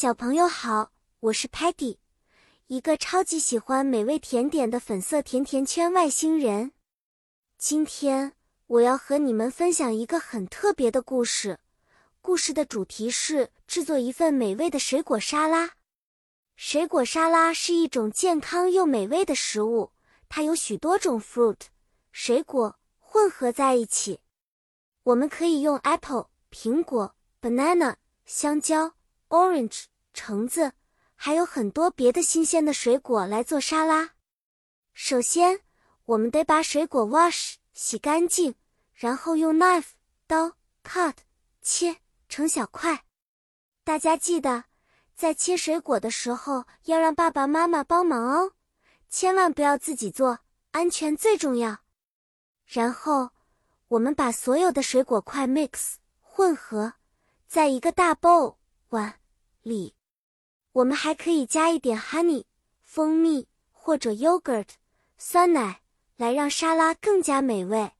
小朋友好，我是 Patty，一个超级喜欢美味甜点的粉色甜甜圈外星人。今天我要和你们分享一个很特别的故事。故事的主题是制作一份美味的水果沙拉。水果沙拉是一种健康又美味的食物，它有许多种 fruit 水果混合在一起。我们可以用 apple 苹果、banana 香蕉。Orange 橙子，还有很多别的新鲜的水果来做沙拉。首先，我们得把水果 wash 洗干净，然后用 knife 刀 cut 切成小块。大家记得，在切水果的时候要让爸爸妈妈帮忙哦，千万不要自己做，安全最重要。然后，我们把所有的水果块 mix 混合在一个大 bowl。碗里，我们还可以加一点 honey 蜂蜜或者 yogurt 酸奶，来让沙拉更加美味。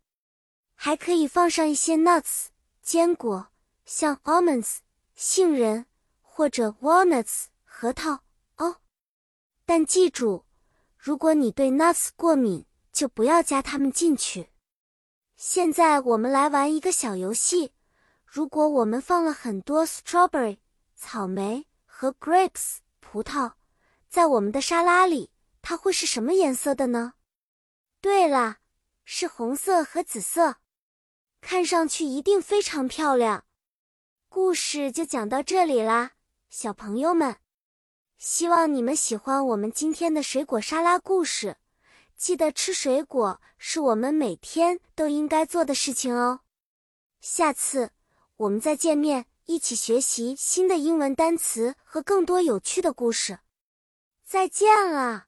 还可以放上一些 nuts 坚果，像 almonds 杏仁或者 walnuts 核桃哦。但记住，如果你对 nuts 过敏，就不要加它们进去。现在我们来玩一个小游戏。如果我们放了很多 strawberry。草莓和 grapes 葡萄，在我们的沙拉里，它会是什么颜色的呢？对了，是红色和紫色，看上去一定非常漂亮。故事就讲到这里啦，小朋友们，希望你们喜欢我们今天的水果沙拉故事。记得吃水果是我们每天都应该做的事情哦。下次我们再见面。一起学习新的英文单词和更多有趣的故事。再见了。